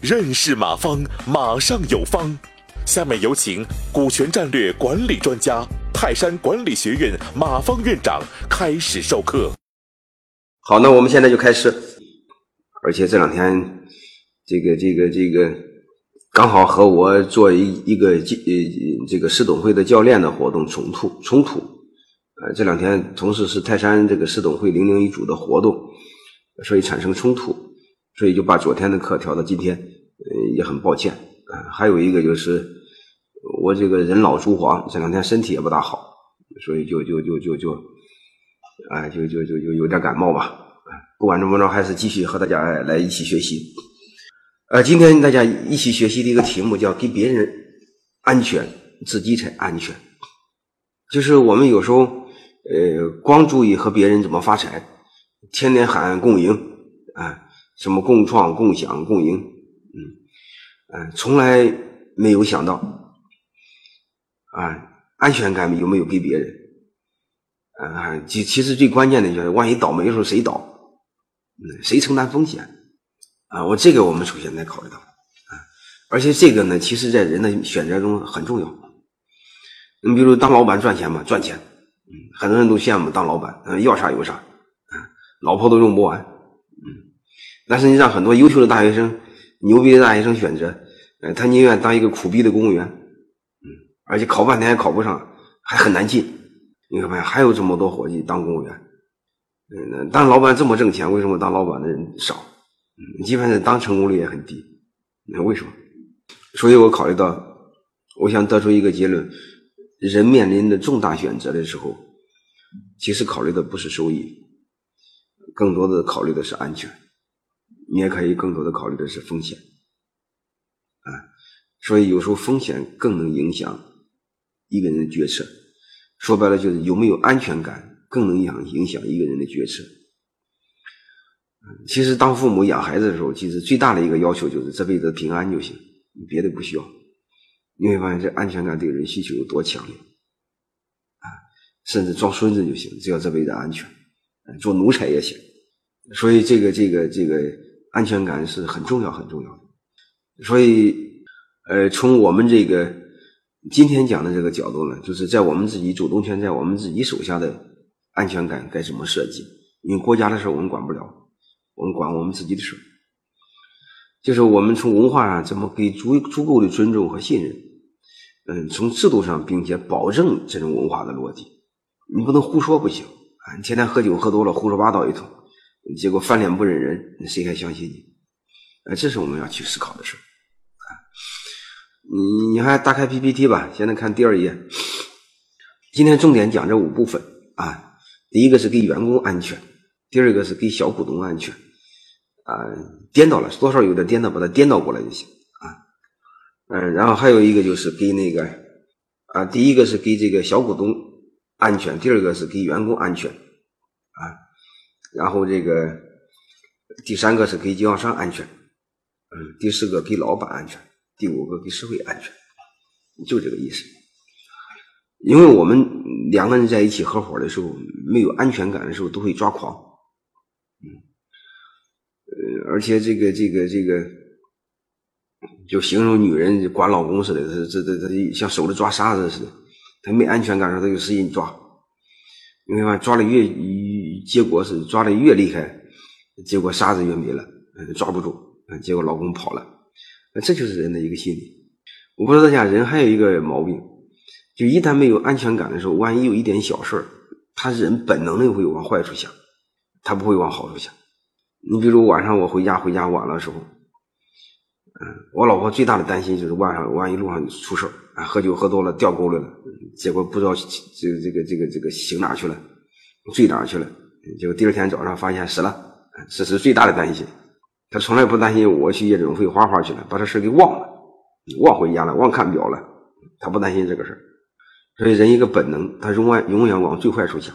认识马方，马上有方。下面有请股权战略管理专家、泰山管理学院马方院长开始授课。好，那我们现在就开始。而且这两天，这个、这个、这个，刚好和我做一一个呃这个市董会的教练的活动冲突冲突。呃，这两天同时是泰山这个市董会零零一组的活动，所以产生冲突，所以就把昨天的课调到今天。呃，也很抱歉。啊，还有一个就是我这个人老珠黄，这两天身体也不大好，所以就就就就就，哎，就就就就有点感冒吧。不管怎么着，还是继续和大家来一起学习。呃，今天大家一起学习的一个题目叫“给别人安全，自己才安全”。就是我们有时候呃，光注意和别人怎么发财，天天喊共赢啊，什么共创、共享、共赢，嗯。嗯，从来没有想到，啊，安全感有没有给别人？啊，其其实最关键的就是，万一倒霉的时候谁倒？嗯，谁承担风险？啊，我这个我们首先得考虑到，啊，而且这个呢，其实在人的选择中很重要。你比如当老板赚钱嘛，赚钱，很多人都羡慕当老板，嗯，要啥有啥，啊，老婆都用不完，嗯，但是你让很多优秀的大学生。牛逼的大学生选择，呃，他宁愿当一个苦逼的公务员，嗯，而且考半天也考不上，还很难进。你看没有？还有这么多伙计当公务员，嗯，当老板这么挣钱，为什么当老板的人少？嗯，基本上当成功率也很低。那为什么？所以我考虑到，我想得出一个结论：人面临的重大选择的时候，其实考虑的不是收益，更多的考虑的是安全。你也可以更多的考虑的是风险，啊，所以有时候风险更能影响一个人的决策。说白了就是有没有安全感，更能影响影响一个人的决策。其实当父母养孩子的时候，其实最大的一个要求就是这辈子平安就行，别的不需要。你会发现这安全感对人需求有多强烈，啊，甚至装孙子就行，只要这辈子安全，做奴才也行。所以这个这个这个。安全感是很重要、很重要的，所以，呃，从我们这个今天讲的这个角度呢，就是在我们自己主动权在我们自己手下的安全感该怎么设计？因为国家的事我们管不了，我们管我们自己的事就是我们从文化上怎么给足足够的尊重和信任？嗯，从制度上，并且保证这种文化的落地，你不能胡说不行啊！你天天喝酒喝多了，胡说八道一通。结果翻脸不认人，谁还相信你？哎，这是我们要去思考的事啊！你你还打开 PPT 吧，现在看第二页。今天重点讲这五部分啊，第一个是给员工安全，第二个是给小股东安全啊，颠倒了，多少有点颠倒，把它颠倒过来就行。嗯，然后还有一个就是给那个啊，第一个是给这个小股东安全，第二个是给员工安全啊。然后这个第三个是给经销商安全，嗯，第四个给老板安全，第五个给社会安全，就这个意思。因为我们两个人在一起合伙的时候，没有安全感的时候都会抓狂，嗯，呃，而且这个这个这个，就形容女人管老公似的，这这这这像手里抓沙子似的，她没安全感时候，她就使劲抓，你看抓的越结果是抓的越厉害，结果沙子越没了，抓不住，结果老公跑了，这就是人的一个心理。我不知道大家人还有一个毛病，就一旦没有安全感的时候，万一有一点小事儿，他人本能的会往坏处想，他不会往好处想。你比如晚上我回家回家晚了时候，嗯，我老婆最大的担心就是晚上万一路上出事，啊，喝酒喝多了掉沟里了，结果不知道这这个这个这个醒哪去了，醉哪去了。结果第二天早上发现死了，这是最大的担心。他从来不担心我去夜总会花花去了，把这事给忘了，忘回家了，忘看表了。他不担心这个事所以人一个本能，他永远永远往最坏处想。